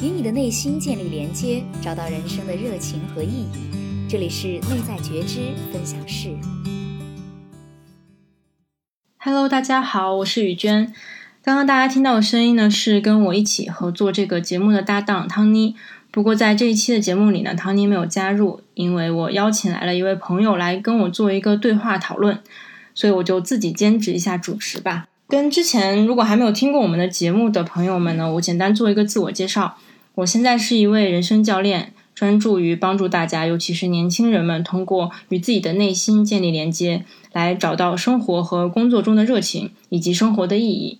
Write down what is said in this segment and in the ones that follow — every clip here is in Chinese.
与你的内心建立连接，找到人生的热情和意义。这里是内在觉知分享室。Hello，大家好，我是雨娟。刚刚大家听到的声音呢，是跟我一起合作这个节目的搭档汤妮。不过在这一期的节目里呢，汤妮没有加入，因为我邀请来了一位朋友来跟我做一个对话讨论，所以我就自己兼职一下主持吧。跟之前如果还没有听过我们的节目的朋友们呢，我简单做一个自我介绍。我现在是一位人生教练，专注于帮助大家，尤其是年轻人们，通过与自己的内心建立连接，来找到生活和工作中的热情以及生活的意义。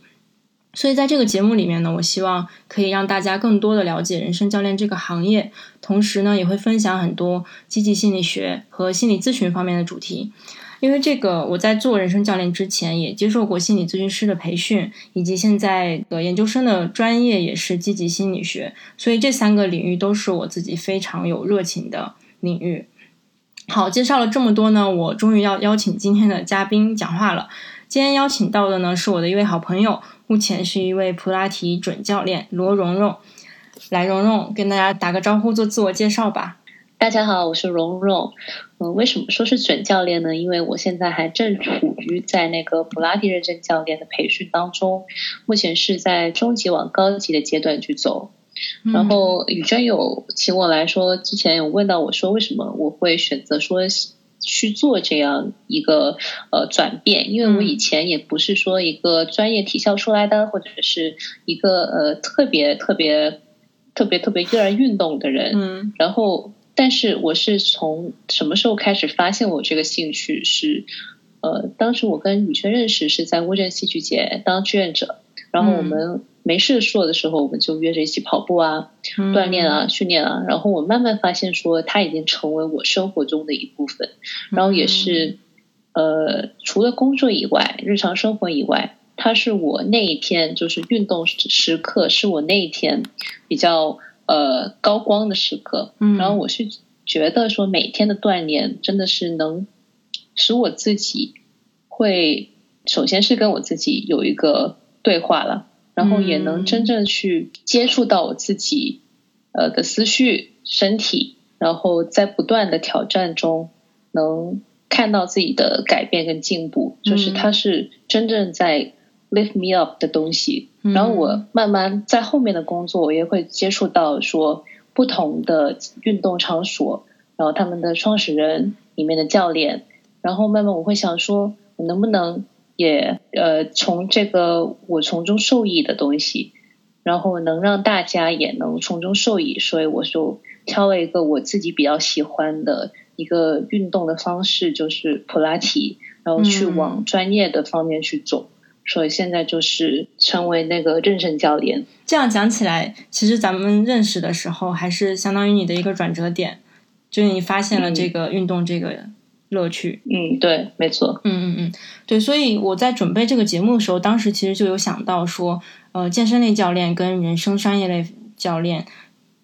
所以在这个节目里面呢，我希望可以让大家更多的了解人生教练这个行业，同时呢，也会分享很多积极心理学和心理咨询方面的主题。因为这个，我在做人生教练之前也接受过心理咨询师的培训，以及现在的研究生的专业也是积极心理学，所以这三个领域都是我自己非常有热情的领域。好，介绍了这么多呢，我终于要邀请今天的嘉宾讲话了。今天邀请到的呢是我的一位好朋友，目前是一位普拉提准教练罗蓉蓉。来，蓉蓉跟大家打个招呼，做自我介绍吧。大家好，我是蓉蓉。嗯，为什么说是准教练呢？因为我现在还正处于在那个普拉提认证教练的培训当中，目前是在中级往高级的阶段去走。然后宇娟有请我来说，之前有问到我说，为什么我会选择说去做这样一个呃转变？因为我以前也不是说一个专业体校出来的，或者是一个呃特别特别特别特别热爱运动的人。嗯，然后。但是我是从什么时候开始发现我这个兴趣是，呃，当时我跟宇轩认识是在乌镇戏剧节当志愿者，然后我们没事做的时候，我们就约着一起跑步啊、锻炼啊、训练啊，然后我慢慢发现说它已经成为我生活中的一部分，然后也是，呃，除了工作以外，日常生活以外，它是我那一天就是运动时刻，是我那一天比较。呃，高光的时刻，然后我是觉得说每天的锻炼真的是能使我自己会，首先是跟我自己有一个对话了，然后也能真正去接触到我自己呃的思绪、身体，然后在不断的挑战中能看到自己的改变跟进步，就是它是真正在。Lift me up 的东西，然后我慢慢在后面的工作，我也会接触到说不同的运动场所，然后他们的创始人里面的教练，然后慢慢我会想说，我能不能也呃从这个我从中受益的东西，然后能让大家也能从中受益，所以我就挑了一个我自己比较喜欢的一个运动的方式，就是普拉提，然后去往专业的方面去走。所以现在就是成为那个认证教练。这样讲起来，其实咱们认识的时候，还是相当于你的一个转折点，就是你发现了这个运动这个乐趣。嗯，对，没错。嗯嗯嗯，对。所以我在准备这个节目的时候，当时其实就有想到说，呃，健身类教练跟人生商业类教练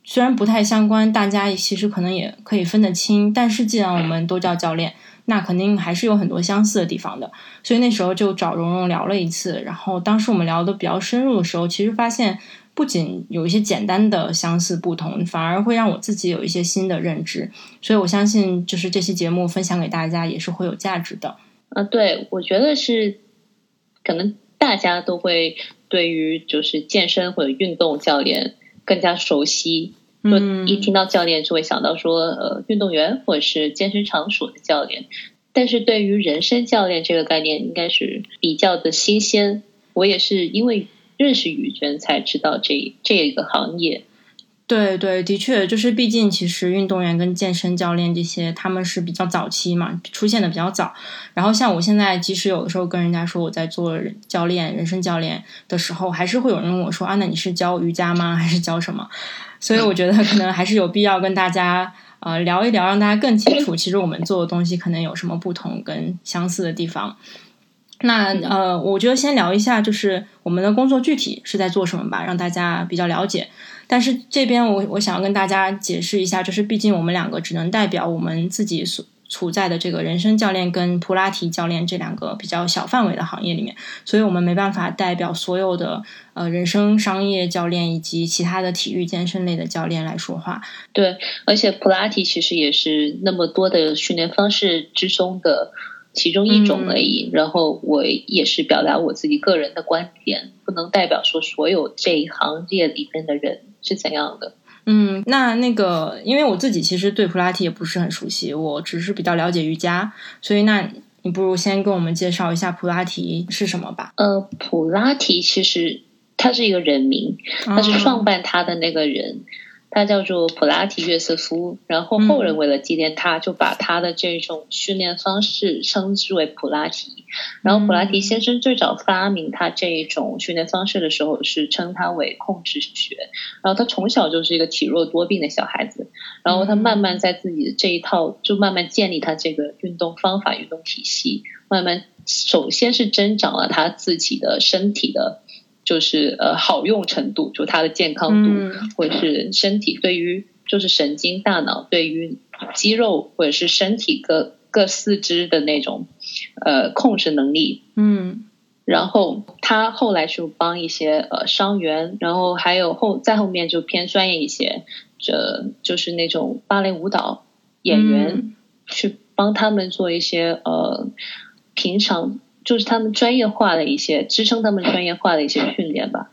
虽然不太相关，大家其实可能也可以分得清。但是既然我们都叫教练。那肯定还是有很多相似的地方的，所以那时候就找蓉蓉聊了一次。然后当时我们聊的比较深入的时候，其实发现不仅有一些简单的相似不同，反而会让我自己有一些新的认知。所以我相信，就是这期节目分享给大家也是会有价值的。啊，对，我觉得是可能大家都会对于就是健身或者运动教练更加熟悉。就一听到教练就会想到说，呃，运动员或者是健身场所的教练，但是对于人生教练这个概念，应该是比较的新鲜。我也是因为认识宇娟才知道这这个行业。对对，的确，就是毕竟其实运动员跟健身教练这些，他们是比较早期嘛，出现的比较早。然后像我现在，即使有的时候跟人家说我在做教练、人生教练的时候，还是会有人问我说：“啊，那你是教瑜伽吗？还是教什么？”所以我觉得可能还是有必要跟大家呃聊一聊，让大家更清楚，其实我们做的东西可能有什么不同跟相似的地方。那呃，我觉得先聊一下，就是我们的工作具体是在做什么吧，让大家比较了解。但是这边我我想要跟大家解释一下，就是毕竟我们两个只能代表我们自己所处在的这个人生教练跟普拉提教练这两个比较小范围的行业里面，所以我们没办法代表所有的呃人生商业教练以及其他的体育健身类的教练来说话。对，而且普拉提其实也是那么多的训练方式之中的其中一种而已。然后我也是表达我自己个人的观点，不能代表说所有这一行业里面的人是怎样的。嗯，那那个，因为我自己其实对普拉提也不是很熟悉，我只是比较了解瑜伽，所以那你不如先跟我们介绍一下普拉提是什么吧。呃，普拉提其实他是一个人名，他是创办他的那个人。他叫做普拉提约瑟夫，然后后人为了纪念他，就把他的这种训练方式称之为普拉提。然后普拉提先生最早发明他这一种训练方式的时候，是称他为控制学。然后他从小就是一个体弱多病的小孩子，然后他慢慢在自己的这一套，就慢慢建立他这个运动方法、运动体系，慢慢首先是增长了他自己的身体的。就是呃好用程度，就它的健康度，或者是身体对于就是神经大脑对于肌肉或者是身体各各四肢的那种呃控制能力，嗯，然后他后来就帮一些呃伤员，然后还有后在后面就偏专业一些，这就是那种芭蕾舞蹈演员去帮他们做一些呃平常。就是他们专业化的一些支撑，他们专业化的一些训练吧。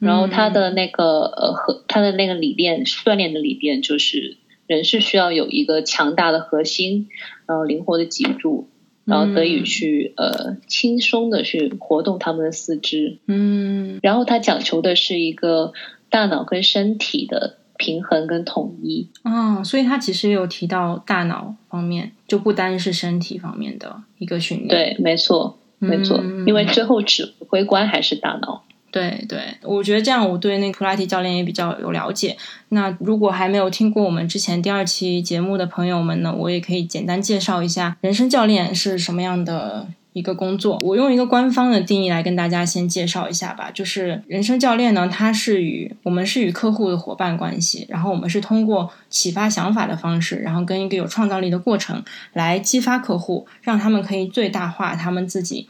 然后他的那个呃和他的那个理念锻炼的理念就是，人是需要有一个强大的核心，然后灵活的脊柱，然后得以去呃轻松的去活动他们的四肢。嗯。然后他讲求的是一个大脑跟身体的平衡跟统一。哦，所以他其实有提到大脑方面，就不单是身体方面的一个训练。对，没错。没错，因为最后指挥官还是大脑。对对，我觉得这样我对那个普拉提教练也比较有了解。那如果还没有听过我们之前第二期节目的朋友们呢，我也可以简单介绍一下人生教练是什么样的。一个工作，我用一个官方的定义来跟大家先介绍一下吧。就是人生教练呢，他是与我们是与客户的伙伴关系，然后我们是通过启发想法的方式，然后跟一个有创造力的过程来激发客户，让他们可以最大化他们自己、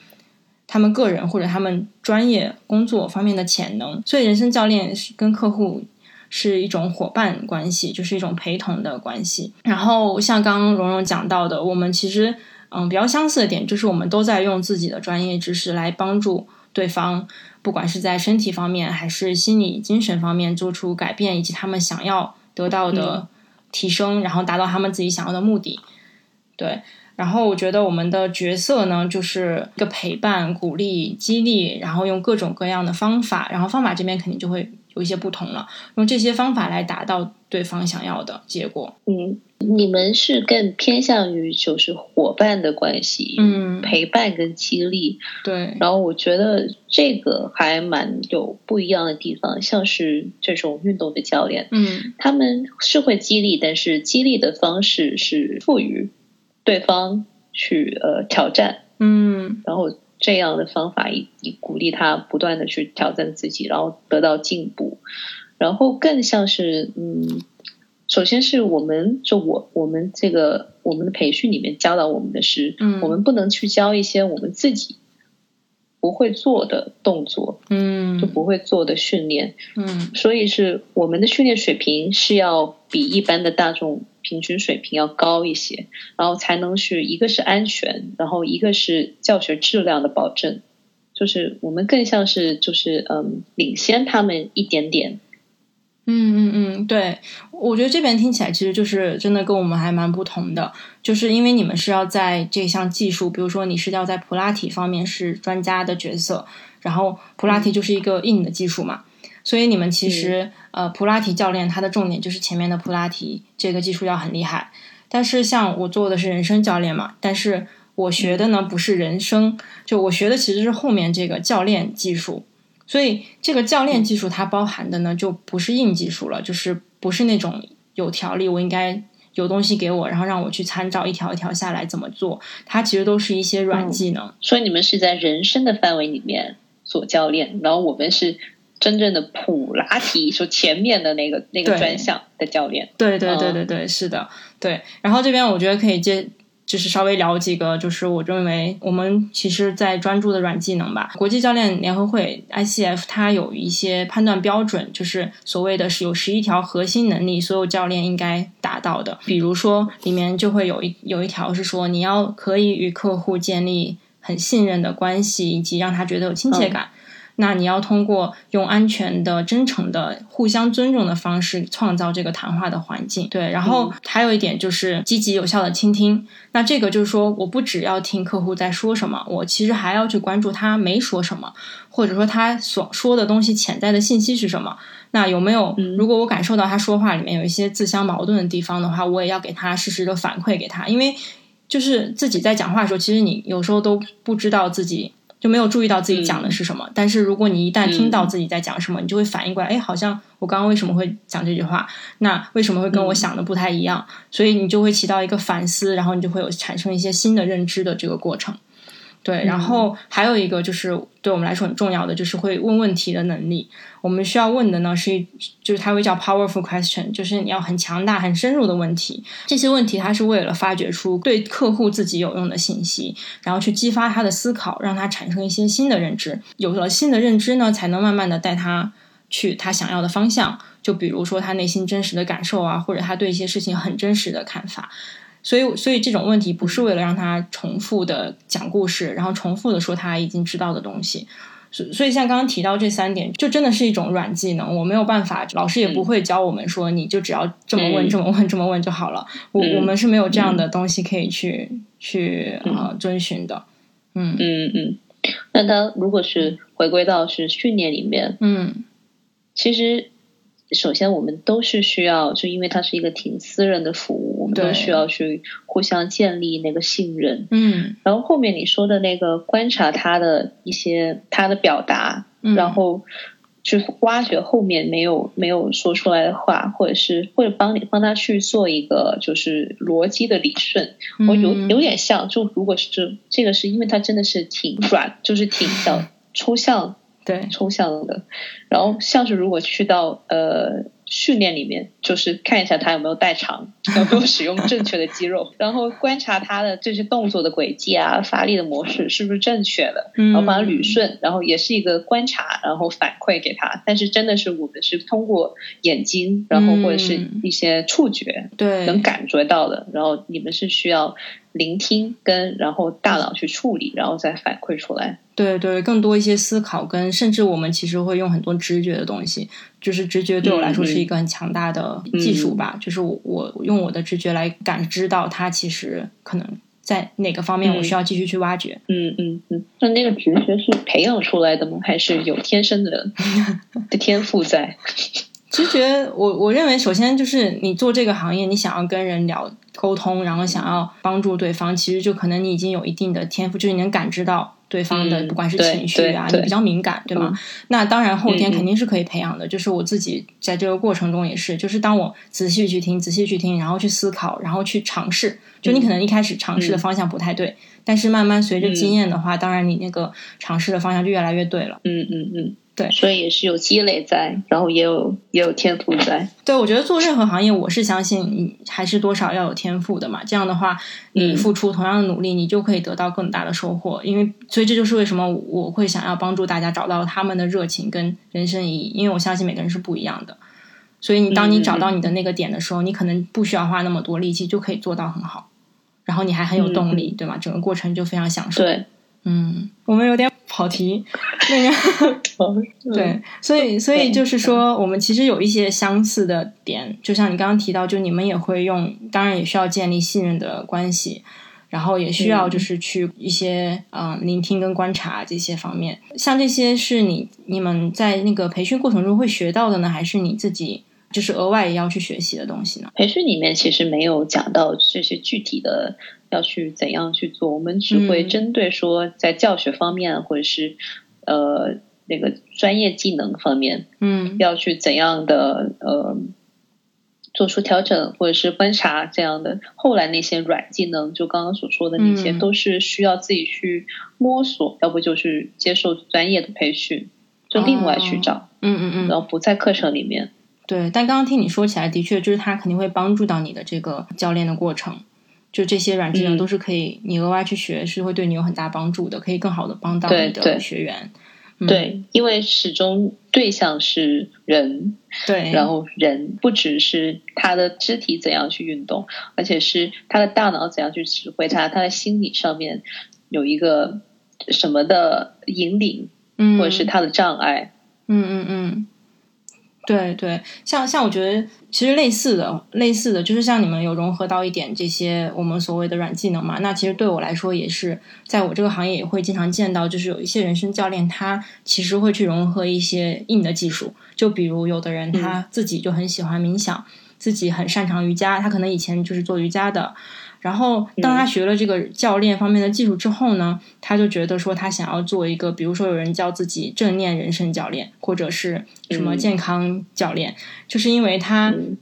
他们个人或者他们专业工作方面的潜能。所以，人生教练是跟客户是一种伙伴关系，就是一种陪同的关系。然后，像刚刚蓉蓉讲到的，我们其实。嗯，比较相似的点就是我们都在用自己的专业知识来帮助对方，不管是在身体方面还是心理、精神方面做出改变，以及他们想要得到的提升，然后达到他们自己想要的目的。对，然后我觉得我们的角色呢，就是一个陪伴、鼓励、激励，然后用各种各样的方法，然后方法这边肯定就会有一些不同了，用这些方法来达到对方想要的结果。嗯。你们是更偏向于就是伙伴的关系，嗯，陪伴跟激励，对。然后我觉得这个还蛮有不一样的地方，像是这种运动的教练，嗯，他们是会激励，但是激励的方式是赋予对方去呃挑战，嗯，然后这样的方法以以鼓励他不断的去挑战自己，然后得到进步，然后更像是嗯。首先是我们就我我们这个我们的培训里面教导我们的是，嗯，我们不能去教一些我们自己不会做的动作，嗯，就不会做的训练，嗯，所以是我们的训练水平是要比一般的大众平均水平要高一些，然后才能是一个是安全，然后一个是教学质量的保证，就是我们更像是就是嗯领先他们一点点。嗯嗯嗯，对，我觉得这边听起来其实就是真的跟我们还蛮不同的，就是因为你们是要在这项技术，比如说你是要在普拉提方面是专家的角色，然后普拉提就是一个硬的技术嘛，所以你们其实呃普拉提教练他的重点就是前面的普拉提这个技术要很厉害，但是像我做的是人生教练嘛，但是我学的呢不是人生，就我学的其实是后面这个教练技术。所以，这个教练技术它包含的呢，就不是硬技术了，就是不是那种有条例，我应该有东西给我，然后让我去参照一条一条下来怎么做。它其实都是一些软技能。所以你们是在人生的范围里面做教练，然后我们是真正的普拉提，说前面的那个那个专项的教练。对对对对对，是的，对。然后这边我觉得可以接就是稍微聊几个，就是我认为我们其实在专注的软技能吧。国际教练联合会 ICF 它有一些判断标准，就是所谓的是有十一条核心能力，所有教练应该达到的。比如说里面就会有一有一条是说，你要可以与客户建立很信任的关系，以及让他觉得有亲切感。那你要通过用安全的、真诚的、互相尊重的方式创造这个谈话的环境。对，然后还有一点就是积极有效的倾听。那这个就是说，我不只要听客户在说什么，我其实还要去关注他没说什么，或者说他所说的东西潜在的信息是什么。那有没有？如果我感受到他说话里面有一些自相矛盾的地方的话，我也要给他适时的反馈给他，因为就是自己在讲话的时候，其实你有时候都不知道自己。就没有注意到自己讲的是什么，但是如果你一旦听到自己在讲什么，你就会反应过来，哎，好像我刚刚为什么会讲这句话？那为什么会跟我想的不太一样？所以你就会起到一个反思，然后你就会有产生一些新的认知的这个过程。对，然后还有一个就是对我们来说很重要的，就是会问问题的能力。我们需要问的呢是，就是它会叫 powerful question，就是你要很强大、很深入的问题。这些问题它是为了发掘出对客户自己有用的信息，然后去激发他的思考，让他产生一些新的认知。有了新的认知呢，才能慢慢的带他去他想要的方向。就比如说他内心真实的感受啊，或者他对一些事情很真实的看法。所以，所以这种问题不是为了让他重复的讲故事，然后重复的说他已经知道的东西。所所以，像刚刚提到这三点，就真的是一种软技能。我没有办法，老师也不会教我们说，你就只要这么问、这么问、这么问就好了。我我们是没有这样的东西可以去去啊遵循的。嗯嗯嗯。那他如果是回归到是训练里面，嗯，其实。首先，我们都是需要，就因为它是一个挺私人的服务，我们都需要去互相建立那个信任。嗯，然后后面你说的那个观察他的一些他的表达，然后去挖掘后面没有没有说出来的话，或者是或者帮你帮他去做一个就是逻辑的理顺。我有有点像，就如果是这这个是因为他真的是挺软，就是挺像 抽象。对，抽象的，然后像是如果去到呃训练里面，就是看一下他有没有代偿，有没有使用正确的肌肉，然后观察他的这些动作的轨迹啊，发力的模式是不是正确的，然后把它捋顺，然后也是一个观察，然后反馈给他。但是真的是我们是通过眼睛，然后或者是一些触觉，对，能感觉到的。然后你们是需要聆听跟然后大脑去处理，然后再反馈出来。对对，更多一些思考，跟甚至我们其实会用很多直觉的东西，就是直觉对我来说是一个很强大的技术吧。就是我我用我的直觉来感知到它其实可能在哪个方面，我需要继续去挖掘。嗯嗯嗯。那那个直觉是培养出来的吗？还是有天生的 的天赋在？直觉，我我认为首先就是你做这个行业，你想要跟人聊沟通，然后想要帮助对方，其实就可能你已经有一定的天赋，就是你能感知到。对方的不管是情绪啊，你比较敏感，对吗？那当然后天肯定是可以培养的。就是我自己在这个过程中也是，就是当我仔细去听、仔细去听，然后去思考，然后去尝试。就你可能一开始尝试的方向不太对，但是慢慢随着经验的话，当然你那个尝试的方向就越来越对了。嗯嗯嗯。对，所以也是有积累在，然后也有也有天赋在。对，我觉得做任何行业，我是相信你还是多少要有天赋的嘛。这样的话，你付出同样的努力，你就可以得到更大的收获。因为，所以这就是为什么我会想要帮助大家找到他们的热情跟人生意义。因为我相信每个人是不一样的。所以，你当你找到你的那个点的时候，你可能不需要花那么多力气就可以做到很好，然后你还很有动力，对吗？整个过程就非常享受。对。嗯，我们有点跑题，那个对，所以所以就是说，我们其实有一些相似的点，就像你刚刚提到，就你们也会用，当然也需要建立信任的关系，然后也需要就是去一些嗯聆听跟观察这些方面，像这些是你你们在那个培训过程中会学到的呢，还是你自己就是额外也要去学习的东西呢？培训里面其实没有讲到这些具体的。要去怎样去做？我们只会针对说在教学方面，或者是呃那个专业技能方面，嗯，要去怎样的呃做出调整，或者是观察这样的。后来那些软技能，就刚刚所说的那些，都是需要自己去摸索，要不就是接受专业的培训，就另外去找，嗯嗯嗯，然后不在课程里面。对，但刚刚听你说起来，的确就是他肯定会帮助到你的这个教练的过程。就这些软技能嗯都是可以你额外去学，是会对你有很大帮助的，可以更好的帮到你的学员。嗯、对，因为始终对象是人，对，然后人不只是他的肢体怎样去运动，而且是他的大脑怎样去指挥他，他的心理上面有一个什么的引领，嗯，或者是他的障碍。嗯嗯嗯，对对，像像我觉得其实类似的类似的，就是像你们有融合到一点这些我们所谓的软技能嘛，那其实对我来说也是，在我这个行业也会经常见到，就是有一些人生教练他其实会去融合一些硬的技术，就比如有的人他自己就很喜欢冥想，自己很擅长瑜伽，他可能以前就是做瑜伽的。然后，当他学了这个教练方面的技术之后呢，他就觉得说他想要做一个，比如说有人叫自己正念人生教练，或者是什么嗯健康教练，就是因为他嗯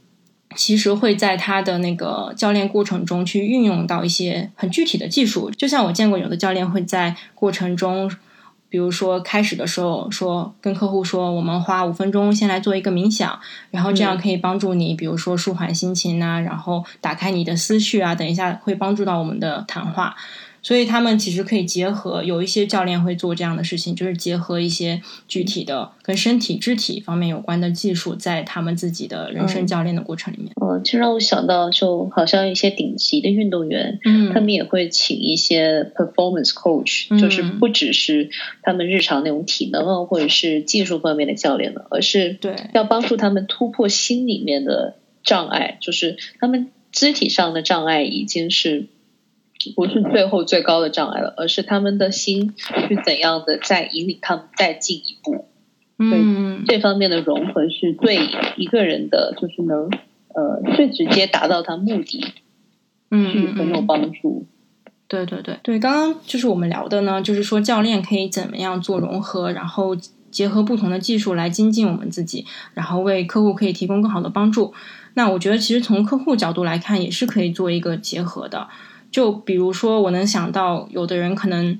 其实会在他的那个教练过程中去运用到一些很具体的技术。就像我见过有的教练会在过程中。比如说，开始的时候说跟客户说，我们花五分钟先来做一个冥想，然后这样可以帮助你，比如说舒缓心情啊，然后打开你的思绪啊，等一下会帮助到我们的谈话。所以他们其实可以结合，有一些教练会做这样的事情，就是结合一些具体的跟身体、肢体方面有关的技术，在他们自己的人生教练的过程里面。嗯，这让我想到，就好像一些顶级的运动员，嗯。他们也会请一些 performance coach，、嗯。就是不只是他们日常那种体能啊，或者是技术方面的教练了，而是对。要帮助他们突破心里面的障碍，就是他们肢体上的障碍已经是不是最后最高的障碍了，而是他们的心是怎样的在引领他们再进一步。嗯这方面的融合是对一个人的，就是能呃最直接达到他目的，嗯是很有嗯，帮助。对对对对，刚刚就是我们聊的呢，就是说教练可以怎么样做融合，然后结合不同的技术来精进我们自己，然后为客户可以提供更好的帮助。那我觉得其实从客户角度来看，也是可以做一个结合的。就比如说，我能想到有的人可能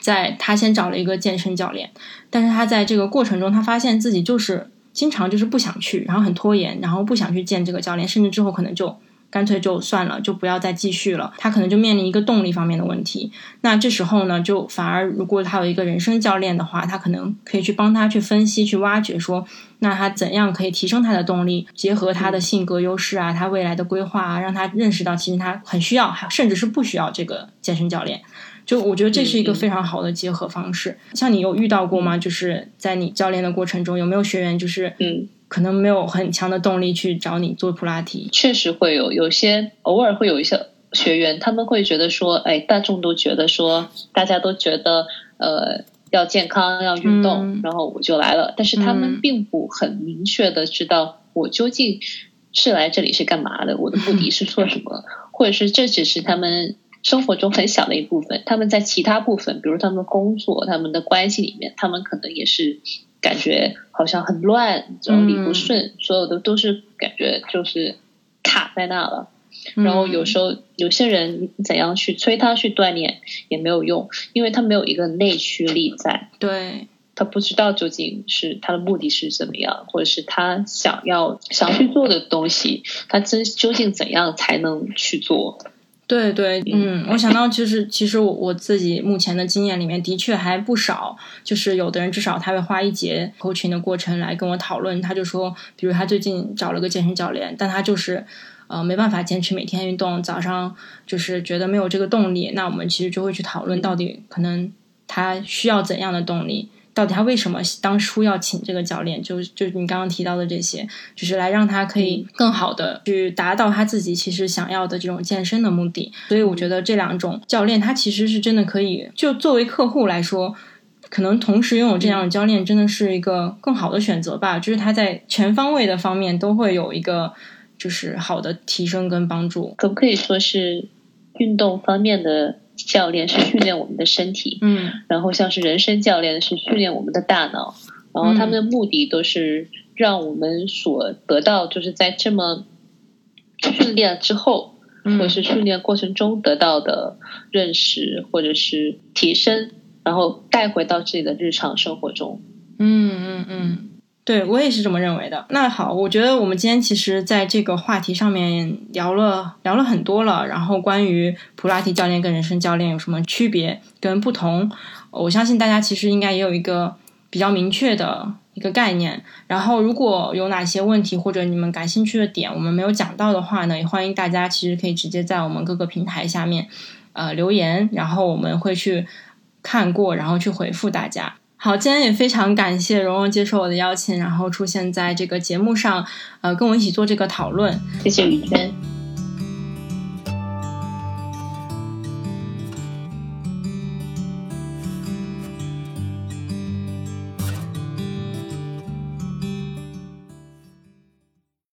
在他先找了一个健身教练，但是他在这个过程中，他发现自己就是经常就是不想去，然后很拖延，然后不想去见这个教练，甚至之后可能就干脆就算了，就不要再继续了。他可能就面临一个动力方面的问题。那这时候呢，就反而如果他有一个人生教练的话，他可能可以去帮他去分析、去挖掘说，那他怎样可以提升他的动力，结合他的性格优势啊，他未来的规划啊，让他认识到其实他很需要，甚至是不需要这个健身教练。就我觉得这是一个非常好的结合方式。像你有遇到过吗？就是在你教练的过程中，有没有学员就是嗯，可能没有很强的动力去找你做普拉提？确实会有有些偶尔会有一些学员，他们会觉得说，哎，大众都觉得说，大家都觉得呃要健康要运动，嗯然后我就来了，但是他嗯们并不很明确的知道我究竟是来这里是干嘛的，我的目的是做什么，或者是这只是他们。生活中很小的一部分，他们在其他部分，比如他们工作、他们的关系里面，他们可能也是感觉好像很乱，整理不顺，所有的都是感觉就是卡在那了。然后有时候有些人你怎样去催他去锻炼也没有用，因为他没有一个内驱力在，对，他不知道究竟是他的目的是怎么样，或者是他想要想去做的东西，他真究竟怎样才能去做？对对，嗯，我想到就是其实我我自己目前的经验里面的确还不少，就是有的人至少他会花一节 coaching 的过程来跟我讨论，他就说，比如他最近找了个健身教练，但他就是呃没办法坚持每天运动，早上就是觉得没有这个动力，那我们其实就会去讨论到底可能他需要怎样的动力。到底他为什么当初要请这个教练？就就你刚刚提到的这些，就是来让他可以更好的去达到他自己其实想要的这种健身的目的。所以我觉得这两种教练，他其实是真的可以，就作为客户来说，可能同时拥有这样的教练，真的是一个更好的选择吧。就是他在全方位的方面都会有一个就是好的提升跟帮助。可不可以说是运动方面的教练是训练我们的身体？嗯然后像是人生教练是训练我们的大脑，然后他们的目的都是让我们所得到，就是在这么训练之后，或者嗯是训练过程中得到的认识或者是提升，然后带回到自己的日常生活中。嗯嗯嗯，对我也是这么认为的。那好，我觉得我们今天其实在这个话题上面聊了聊了很多了。然后关于普拉提教练跟人生教练有什么区别跟不同，我相信大家其实应该也有一个比较明确的一个概念。然后如果有哪些问题或者你们感兴趣的点我们没有讲到的话呢，也欢迎大家其实可以直接在我们各个平台下面呃留言，然后我们会去看过，然后去回复大家。好，今天也非常感谢蓉蓉接受我的邀请，然后出现在这个节目上，呃，跟我一起做这个讨论。谢谢雨娟。